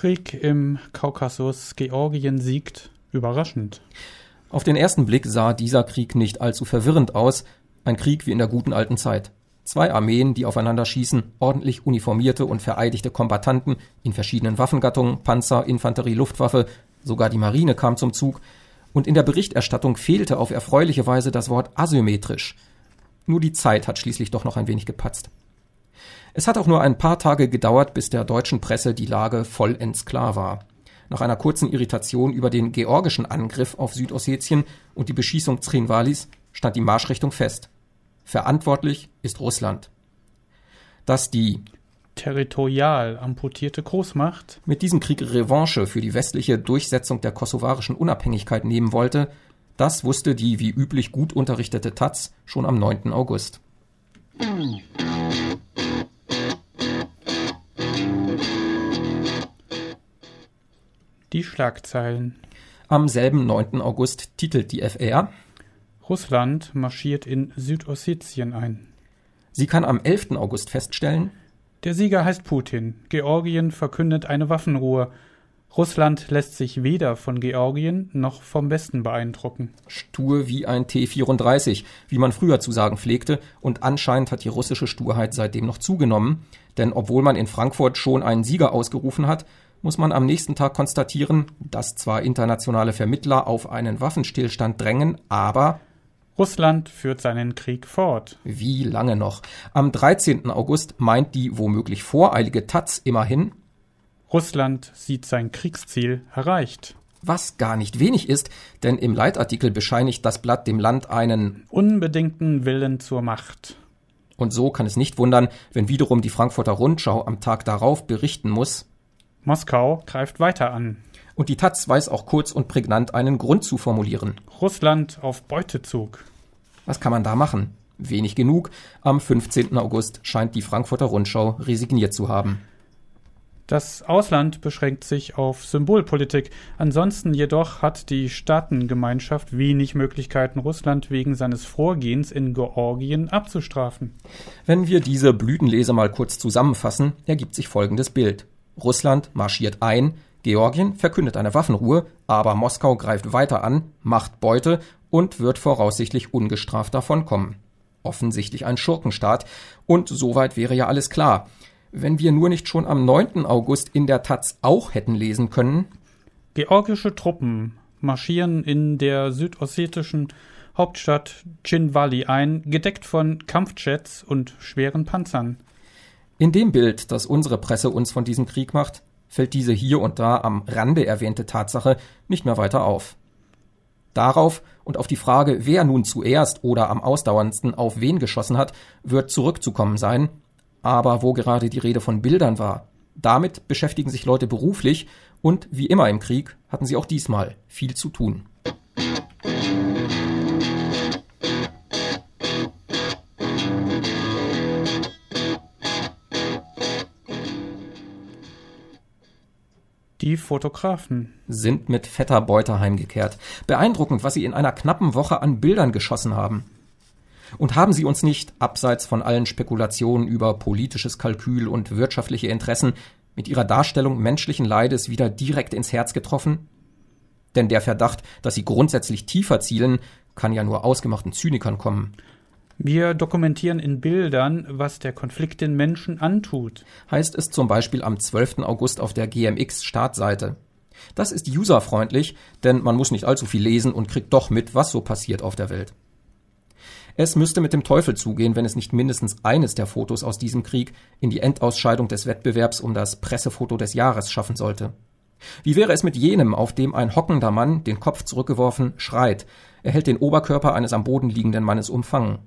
Krieg im Kaukasus. Georgien siegt. Überraschend. Auf den ersten Blick sah dieser Krieg nicht allzu verwirrend aus. Ein Krieg wie in der guten alten Zeit. Zwei Armeen, die aufeinander schießen, ordentlich uniformierte und vereidigte Kombattanten in verschiedenen Waffengattungen, Panzer, Infanterie, Luftwaffe, sogar die Marine kam zum Zug. Und in der Berichterstattung fehlte auf erfreuliche Weise das Wort asymmetrisch. Nur die Zeit hat schließlich doch noch ein wenig gepatzt. Es hat auch nur ein paar Tage gedauert, bis der deutschen Presse die Lage vollends klar war. Nach einer kurzen Irritation über den georgischen Angriff auf Südossetien und die Beschießung Zrinvalis stand die Marschrichtung fest. Verantwortlich ist Russland. Dass die territorial amputierte Großmacht mit diesem Krieg Revanche für die westliche Durchsetzung der kosovarischen Unabhängigkeit nehmen wollte, das wusste die wie üblich gut unterrichtete Taz schon am 9. August. Die Schlagzeilen. Am selben 9. August titelt die FR Russland marschiert in Südossetien ein. Sie kann am 11. August feststellen, der Sieger heißt Putin. Georgien verkündet eine Waffenruhe. Russland lässt sich weder von Georgien noch vom Westen beeindrucken. Stur wie ein T-34, wie man früher zu sagen pflegte, und anscheinend hat die russische Sturheit seitdem noch zugenommen, denn obwohl man in Frankfurt schon einen Sieger ausgerufen hat, muss man am nächsten Tag konstatieren, dass zwar internationale Vermittler auf einen Waffenstillstand drängen, aber Russland führt seinen Krieg fort. Wie lange noch? Am 13. August meint die womöglich voreilige Taz immerhin, Russland sieht sein Kriegsziel erreicht. Was gar nicht wenig ist, denn im Leitartikel bescheinigt das Blatt dem Land einen unbedingten Willen zur Macht. Und so kann es nicht wundern, wenn wiederum die Frankfurter Rundschau am Tag darauf berichten muss, Moskau greift weiter an. Und die Taz weiß auch kurz und prägnant einen Grund zu formulieren. Russland auf Beutezug. Was kann man da machen? Wenig genug. Am 15. August scheint die Frankfurter Rundschau resigniert zu haben. Das Ausland beschränkt sich auf Symbolpolitik. Ansonsten jedoch hat die Staatengemeinschaft wenig Möglichkeiten, Russland wegen seines Vorgehens in Georgien abzustrafen. Wenn wir diese Blütenlese mal kurz zusammenfassen, ergibt sich folgendes Bild. Russland marschiert ein, Georgien verkündet eine Waffenruhe, aber Moskau greift weiter an, macht Beute und wird voraussichtlich ungestraft davonkommen. Offensichtlich ein Schurkenstaat, und soweit wäre ja alles klar. Wenn wir nur nicht schon am 9. August in der Taz auch hätten lesen können. Georgische Truppen marschieren in der südossetischen Hauptstadt Chinvali ein, gedeckt von Kampfjets und schweren Panzern. In dem Bild, das unsere Presse uns von diesem Krieg macht, fällt diese hier und da am Rande erwähnte Tatsache nicht mehr weiter auf. Darauf und auf die Frage, wer nun zuerst oder am ausdauerndsten auf wen geschossen hat, wird zurückzukommen sein. Aber wo gerade die Rede von Bildern war, damit beschäftigen sich Leute beruflich und wie immer im Krieg hatten sie auch diesmal viel zu tun. Die Fotografen sind mit fetter Beute heimgekehrt. Beeindruckend, was sie in einer knappen Woche an Bildern geschossen haben. Und haben sie uns nicht, abseits von allen Spekulationen über politisches Kalkül und wirtschaftliche Interessen, mit ihrer Darstellung menschlichen Leides wieder direkt ins Herz getroffen? Denn der Verdacht, dass sie grundsätzlich tiefer zielen, kann ja nur ausgemachten Zynikern kommen. Wir dokumentieren in Bildern, was der Konflikt den Menschen antut. Heißt es zum Beispiel am 12. August auf der GMX-Startseite. Das ist userfreundlich, denn man muss nicht allzu viel lesen und kriegt doch mit, was so passiert auf der Welt. Es müsste mit dem Teufel zugehen, wenn es nicht mindestens eines der Fotos aus diesem Krieg in die Endausscheidung des Wettbewerbs um das Pressefoto des Jahres schaffen sollte. Wie wäre es mit jenem, auf dem ein hockender Mann, den Kopf zurückgeworfen, schreit, er hält den Oberkörper eines am Boden liegenden Mannes umfangen.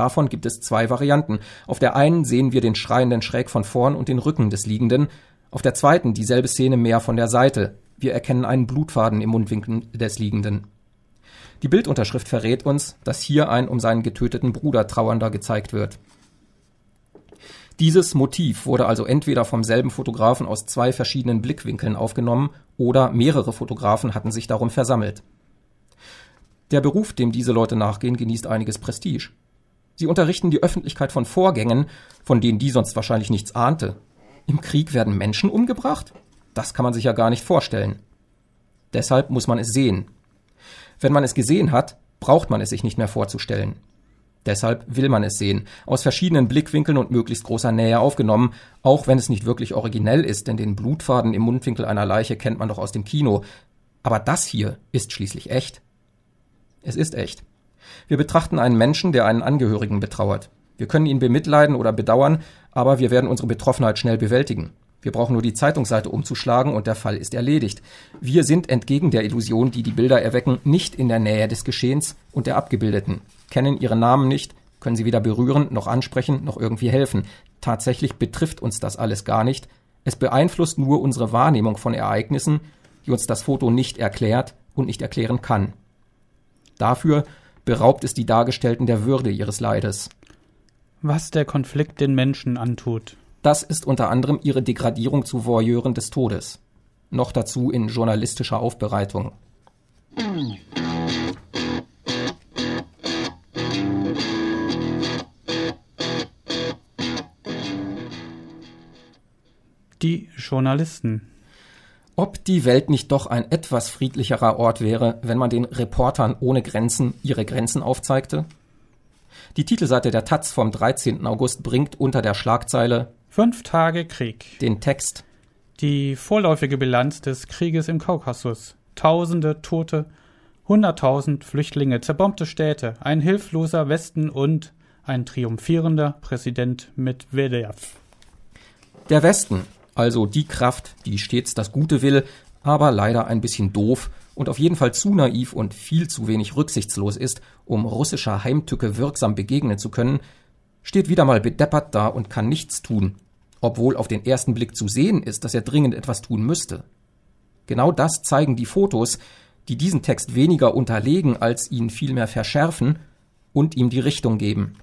Davon gibt es zwei Varianten. Auf der einen sehen wir den Schreienden schräg von vorn und den Rücken des Liegenden, auf der zweiten dieselbe Szene mehr von der Seite. Wir erkennen einen Blutfaden im Mundwinkel des Liegenden. Die Bildunterschrift verrät uns, dass hier ein um seinen getöteten Bruder Trauernder gezeigt wird. Dieses Motiv wurde also entweder vom selben Fotografen aus zwei verschiedenen Blickwinkeln aufgenommen oder mehrere Fotografen hatten sich darum versammelt. Der Beruf, dem diese Leute nachgehen, genießt einiges Prestige. Sie unterrichten die Öffentlichkeit von Vorgängen, von denen die sonst wahrscheinlich nichts ahnte. Im Krieg werden Menschen umgebracht? Das kann man sich ja gar nicht vorstellen. Deshalb muss man es sehen. Wenn man es gesehen hat, braucht man es sich nicht mehr vorzustellen. Deshalb will man es sehen, aus verschiedenen Blickwinkeln und möglichst großer Nähe aufgenommen, auch wenn es nicht wirklich originell ist, denn den Blutfaden im Mundwinkel einer Leiche kennt man doch aus dem Kino. Aber das hier ist schließlich echt. Es ist echt. Wir betrachten einen Menschen, der einen Angehörigen betrauert. Wir können ihn bemitleiden oder bedauern, aber wir werden unsere Betroffenheit schnell bewältigen. Wir brauchen nur die Zeitungsseite umzuschlagen und der Fall ist erledigt. Wir sind entgegen der Illusion, die die Bilder erwecken, nicht in der Nähe des Geschehens und der Abgebildeten, kennen ihre Namen nicht, können sie weder berühren, noch ansprechen, noch irgendwie helfen. Tatsächlich betrifft uns das alles gar nicht. Es beeinflusst nur unsere Wahrnehmung von Ereignissen, die uns das Foto nicht erklärt und nicht erklären kann. Dafür beraubt es die Dargestellten der Würde ihres Leides. Was der Konflikt den Menschen antut. Das ist unter anderem ihre Degradierung zu Voyeuren des Todes. Noch dazu in journalistischer Aufbereitung. Die Journalisten. Ob die Welt nicht doch ein etwas friedlicherer Ort wäre, wenn man den Reportern ohne Grenzen ihre Grenzen aufzeigte? Die Titelseite der Taz vom 13. August bringt unter der Schlagzeile Fünf Tage Krieg. Den Text. Die vorläufige Bilanz des Krieges im Kaukasus. Tausende Tote, hunderttausend Flüchtlinge, zerbombte Städte, ein hilfloser Westen und ein triumphierender Präsident Medvedev. Der Westen, also die Kraft, die stets das Gute will, aber leider ein bisschen doof und auf jeden Fall zu naiv und viel zu wenig rücksichtslos ist, um russischer Heimtücke wirksam begegnen zu können, steht wieder mal bedeppert da und kann nichts tun, obwohl auf den ersten Blick zu sehen ist, dass er dringend etwas tun müsste. Genau das zeigen die Fotos, die diesen Text weniger unterlegen, als ihn vielmehr verschärfen und ihm die Richtung geben.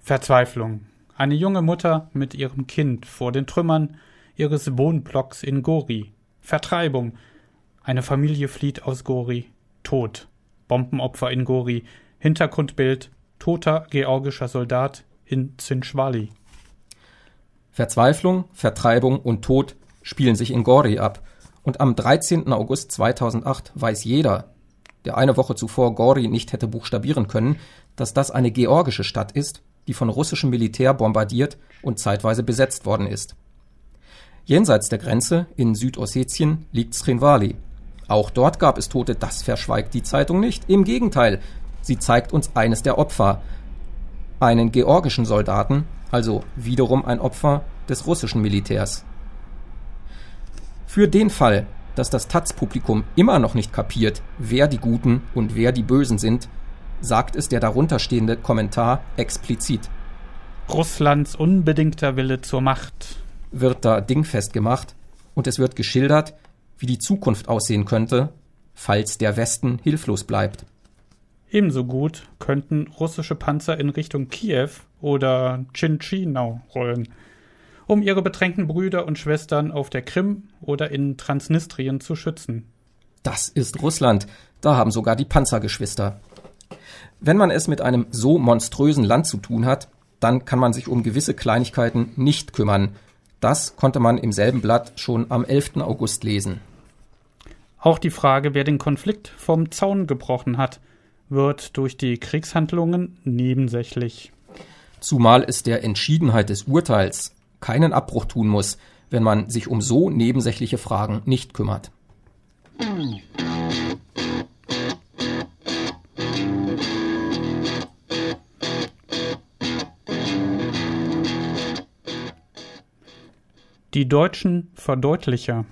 Verzweiflung. Eine junge Mutter mit ihrem Kind vor den Trümmern ihres Wohnblocks in Gori. Vertreibung. Eine Familie flieht aus Gori. Tod. Bombenopfer in Gori. Hintergrundbild. Toter georgischer Soldat in Zinschwali. Verzweiflung, Vertreibung und Tod spielen sich in Gori ab. Und am 13. August 2008 weiß jeder, der eine Woche zuvor Gori nicht hätte buchstabieren können, dass das eine georgische Stadt ist, die von russischem Militär bombardiert und zeitweise besetzt worden ist. Jenseits der Grenze, in Südossetien, liegt Srinwali. Auch dort gab es Tote, das verschweigt die Zeitung nicht. Im Gegenteil, sie zeigt uns eines der Opfer, einen georgischen Soldaten, also wiederum ein Opfer des russischen Militärs. Für den Fall, dass das Taz-Publikum immer noch nicht kapiert, wer die Guten und wer die Bösen sind, sagt es der darunterstehende Kommentar explizit. Russlands unbedingter Wille zur Macht wird da dingfest gemacht und es wird geschildert, wie die Zukunft aussehen könnte, falls der Westen hilflos bleibt. Ebenso gut könnten russische Panzer in Richtung Kiew oder Chinchinau rollen, um ihre bedrängten Brüder und Schwestern auf der Krim oder in Transnistrien zu schützen. Das ist Russland. Da haben sogar die Panzergeschwister. Wenn man es mit einem so monströsen Land zu tun hat, dann kann man sich um gewisse Kleinigkeiten nicht kümmern. Das konnte man im selben Blatt schon am 11. August lesen. Auch die Frage, wer den Konflikt vom Zaun gebrochen hat, wird durch die Kriegshandlungen nebensächlich. Zumal es der Entschiedenheit des Urteils keinen Abbruch tun muss, wenn man sich um so nebensächliche Fragen nicht kümmert. Die deutschen Verdeutlicher.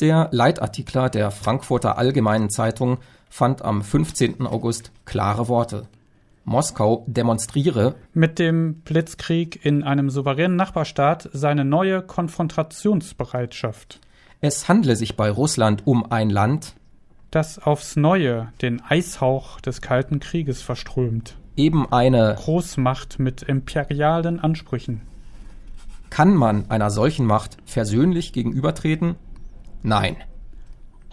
Der Leitartikler der Frankfurter Allgemeinen Zeitung fand am 15. August klare Worte. Moskau demonstriere mit dem Blitzkrieg in einem souveränen Nachbarstaat seine neue Konfrontationsbereitschaft. Es handle sich bei Russland um ein Land, das aufs Neue den Eishauch des Kalten Krieges verströmt. Eben eine Großmacht mit imperialen Ansprüchen. Kann man einer solchen Macht versöhnlich gegenübertreten? Nein.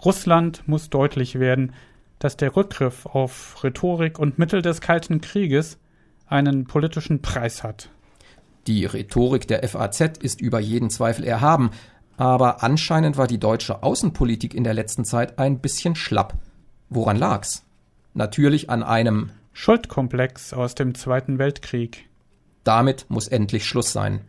Russland muss deutlich werden, dass der Rückgriff auf Rhetorik und Mittel des Kalten Krieges einen politischen Preis hat. Die Rhetorik der FAZ ist über jeden Zweifel erhaben, Aber anscheinend war die deutsche Außenpolitik in der letzten Zeit ein bisschen schlapp. Woran lag's? Natürlich an einem Schuldkomplex aus dem Zweiten Weltkrieg. Damit muss endlich Schluss sein.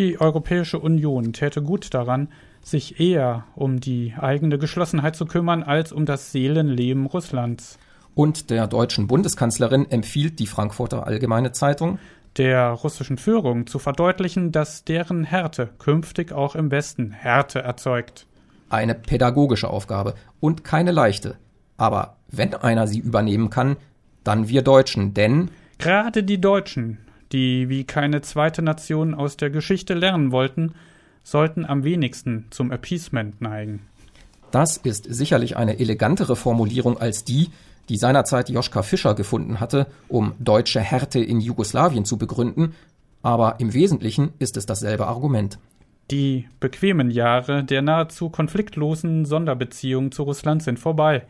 Die Europäische Union täte gut daran, sich eher um die eigene Geschlossenheit zu kümmern, als um das Seelenleben Russlands. Und der deutschen Bundeskanzlerin empfiehlt die Frankfurter Allgemeine Zeitung, der russischen Führung zu verdeutlichen, dass deren Härte künftig auch im Westen Härte erzeugt. Eine pädagogische Aufgabe und keine leichte. Aber wenn einer sie übernehmen kann, dann wir Deutschen, denn gerade die Deutschen, die wie keine zweite Nation aus der Geschichte lernen wollten, sollten am wenigsten zum Appeasement neigen. Das ist sicherlich eine elegantere Formulierung als die, die seinerzeit Joschka Fischer gefunden hatte, um deutsche Härte in Jugoslawien zu begründen, aber im Wesentlichen ist es dasselbe Argument. Die bequemen Jahre der nahezu konfliktlosen Sonderbeziehungen zu Russland sind vorbei.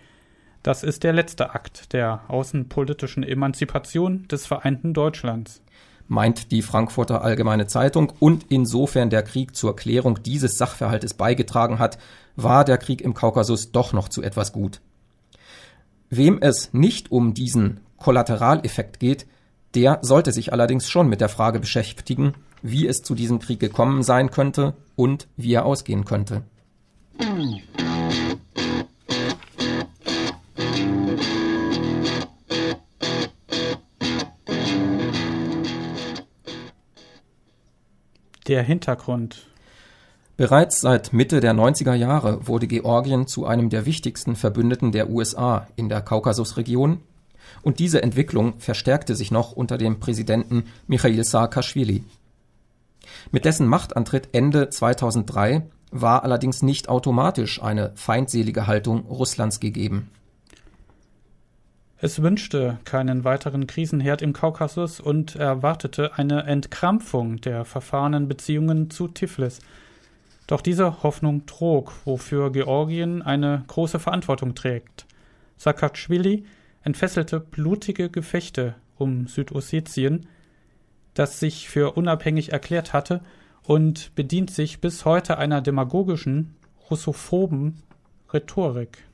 Das ist der letzte Akt der außenpolitischen Emanzipation des vereinten Deutschlands meint die Frankfurter Allgemeine Zeitung, und insofern der Krieg zur Klärung dieses Sachverhaltes beigetragen hat, war der Krieg im Kaukasus doch noch zu etwas gut. Wem es nicht um diesen Kollateraleffekt geht, der sollte sich allerdings schon mit der Frage beschäftigen, wie es zu diesem Krieg gekommen sein könnte und wie er ausgehen könnte. Der Hintergrund. Bereits seit Mitte der 90er Jahre wurde Georgien zu einem der wichtigsten Verbündeten der USA in der Kaukasusregion und diese Entwicklung verstärkte sich noch unter dem Präsidenten Michail Saakashvili. Mit dessen Machtantritt Ende 2003 war allerdings nicht automatisch eine feindselige Haltung Russlands gegeben. Es wünschte keinen weiteren Krisenherd im Kaukasus und erwartete eine Entkrampfung der verfahrenen Beziehungen zu Tiflis. Doch diese Hoffnung trug, wofür Georgien eine große Verantwortung trägt. Saakashvili entfesselte blutige Gefechte um Südossetien, das sich für unabhängig erklärt hatte und bedient sich bis heute einer demagogischen, russophoben Rhetorik.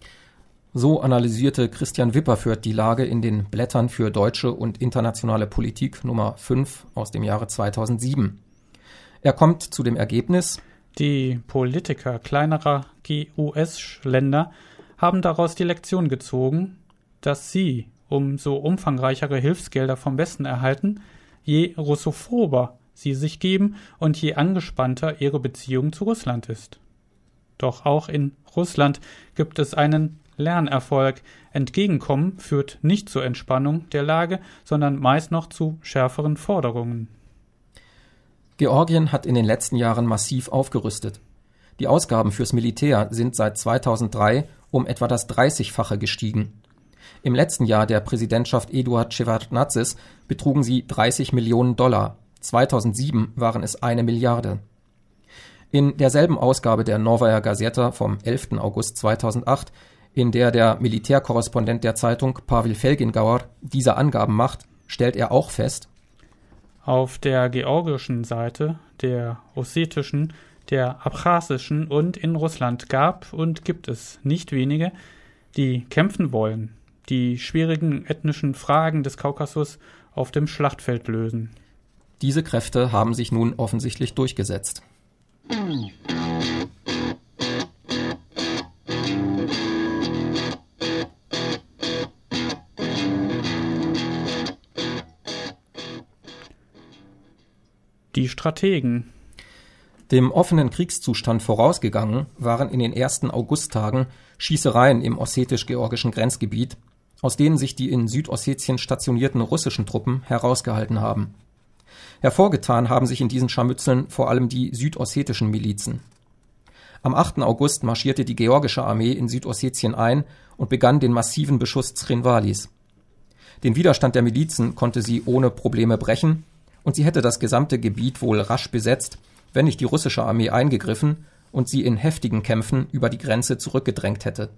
So analysierte Christian Wipperfürth die Lage in den Blättern für deutsche und internationale Politik Nummer 5 aus dem Jahre 2007. Er kommt zu dem Ergebnis, die Politiker kleinerer GUS-Länder haben daraus die Lektion gezogen, dass sie umso umfangreichere Hilfsgelder vom Westen erhalten, je russophober sie sich geben und je angespannter ihre Beziehung zu Russland ist. Doch auch in Russland gibt es einen Lernerfolg. Entgegenkommen führt nicht zur Entspannung der Lage, sondern meist noch zu schärferen Forderungen. Georgien hat in den letzten Jahren massiv aufgerüstet. Die Ausgaben fürs Militär sind seit 2003 um etwa das 30-fache gestiegen. Im letzten Jahr der Präsidentschaft Eduard Shevardnadzes betrugen sie 30 Millionen Dollar. 2007 waren es eine Milliarde. In derselben Ausgabe der Novaya Gazeta vom 11. August 2008 in der der Militärkorrespondent der Zeitung Pavel Felgengauer diese Angaben macht, stellt er auch fest, auf der georgischen Seite, der ossetischen, der abchasischen und in Russland gab und gibt es nicht wenige, die kämpfen wollen, die schwierigen ethnischen Fragen des Kaukasus auf dem Schlachtfeld lösen. Diese Kräfte haben sich nun offensichtlich durchgesetzt. Die Strategen. Dem offenen Kriegszustand vorausgegangen waren in den ersten Augusttagen Schießereien im ossetisch-georgischen Grenzgebiet, aus denen sich die in Südossetien stationierten russischen Truppen herausgehalten haben. Hervorgetan haben sich in diesen Scharmützeln vor allem die südossetischen Milizen. Am 8. August marschierte die georgische Armee in Südossetien ein und begann den massiven Beschuss Zrinvalis. Den Widerstand der Milizen konnte sie ohne Probleme brechen und sie hätte das gesamte Gebiet wohl rasch besetzt, wenn nicht die russische Armee eingegriffen und sie in heftigen Kämpfen über die Grenze zurückgedrängt hätte.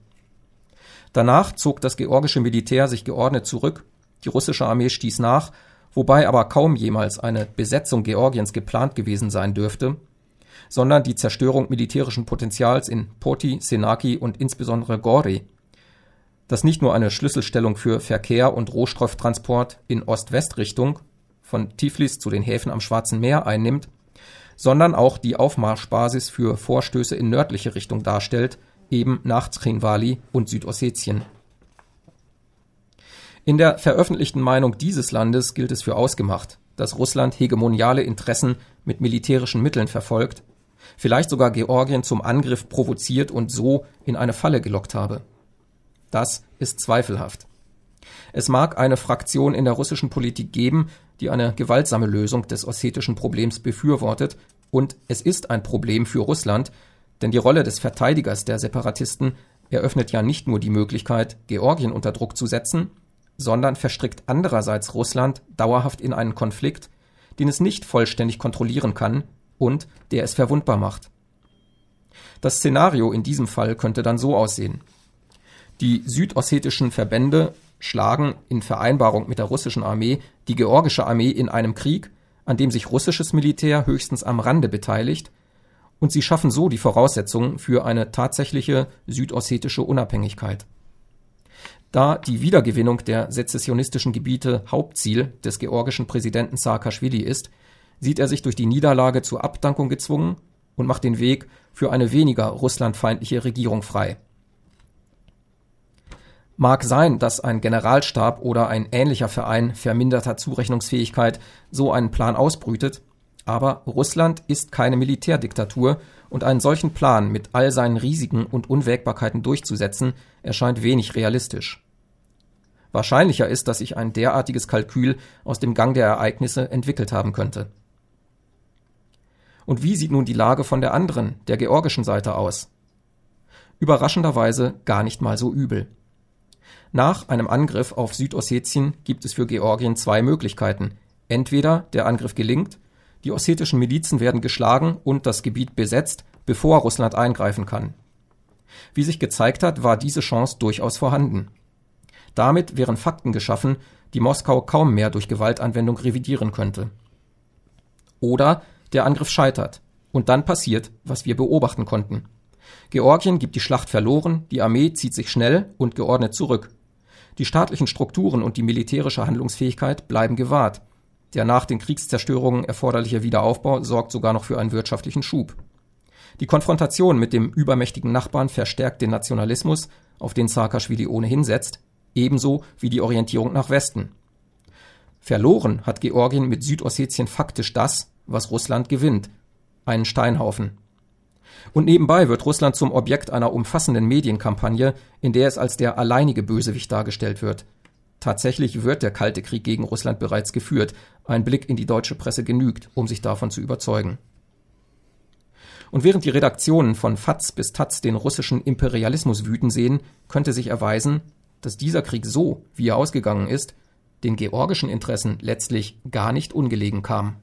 Danach zog das georgische Militär sich geordnet zurück, die russische Armee stieß nach, wobei aber kaum jemals eine Besetzung Georgiens geplant gewesen sein dürfte, sondern die Zerstörung militärischen Potenzials in Poti, Senaki und insbesondere Gori, das nicht nur eine Schlüsselstellung für Verkehr und Rohstofftransport in Ost-West-Richtung von Tiflis zu den Häfen am Schwarzen Meer einnimmt, sondern auch die Aufmarschbasis für Vorstöße in nördliche Richtung darstellt, eben nach Trinvali und Südossetien. In der veröffentlichten Meinung dieses Landes gilt es für ausgemacht, dass Russland hegemoniale Interessen mit militärischen Mitteln verfolgt, vielleicht sogar Georgien zum Angriff provoziert und so in eine Falle gelockt habe. Das ist zweifelhaft. Es mag eine Fraktion in der russischen Politik geben, die eine gewaltsame Lösung des ossetischen Problems befürwortet, und es ist ein Problem für Russland, denn die Rolle des Verteidigers der Separatisten eröffnet ja nicht nur die Möglichkeit, Georgien unter Druck zu setzen, sondern verstrickt andererseits Russland dauerhaft in einen Konflikt, den es nicht vollständig kontrollieren kann und der es verwundbar macht. Das Szenario in diesem Fall könnte dann so aussehen. Die südossetischen Verbände schlagen in Vereinbarung mit der russischen Armee die georgische Armee in einem Krieg, an dem sich russisches Militär höchstens am Rande beteiligt, und sie schaffen so die Voraussetzungen für eine tatsächliche südossetische Unabhängigkeit. Da die Wiedergewinnung der sezessionistischen Gebiete Hauptziel des georgischen Präsidenten Saakashvili ist, sieht er sich durch die Niederlage zur Abdankung gezwungen und macht den Weg für eine weniger russlandfeindliche Regierung frei. Mag sein, dass ein Generalstab oder ein ähnlicher Verein verminderter Zurechnungsfähigkeit so einen Plan ausbrütet, aber Russland ist keine Militärdiktatur und einen solchen Plan mit all seinen Risiken und Unwägbarkeiten durchzusetzen, erscheint wenig realistisch. Wahrscheinlicher ist, dass sich ein derartiges Kalkül aus dem Gang der Ereignisse entwickelt haben könnte. Und wie sieht nun die Lage von der anderen, der georgischen Seite aus? Überraschenderweise gar nicht mal so übel. Nach einem Angriff auf Südossetien gibt es für Georgien zwei Möglichkeiten. Entweder der Angriff gelingt, die ossetischen Milizen werden geschlagen und das Gebiet besetzt, bevor Russland eingreifen kann. Wie sich gezeigt hat, war diese Chance durchaus vorhanden. Damit wären Fakten geschaffen, die Moskau kaum mehr durch Gewaltanwendung revidieren könnte. Oder der Angriff scheitert, und dann passiert, was wir beobachten konnten. Georgien gibt die Schlacht verloren, die Armee zieht sich schnell und geordnet zurück. Die staatlichen Strukturen und die militärische Handlungsfähigkeit bleiben gewahrt. Der nach den Kriegszerstörungen erforderliche Wiederaufbau sorgt sogar noch für einen wirtschaftlichen Schub. Die Konfrontation mit dem übermächtigen Nachbarn verstärkt den Nationalismus, auf den Saakashvili ohnehin setzt, ebenso wie die Orientierung nach Westen. Verloren hat Georgien mit Südossetien faktisch das, was Russland gewinnt, einen Steinhaufen. Und nebenbei wird Russland zum Objekt einer umfassenden Medienkampagne, in der es als der alleinige Bösewicht dargestellt wird. Tatsächlich wird der Kalte Krieg gegen Russland bereits geführt. Ein Blick in die deutsche Presse genügt, um sich davon zu überzeugen. Und während die Redaktionen von FATS bis TATS den russischen Imperialismus wüten sehen, könnte sich erweisen, dass dieser Krieg so, wie er ausgegangen ist, den georgischen Interessen letztlich gar nicht ungelegen kam.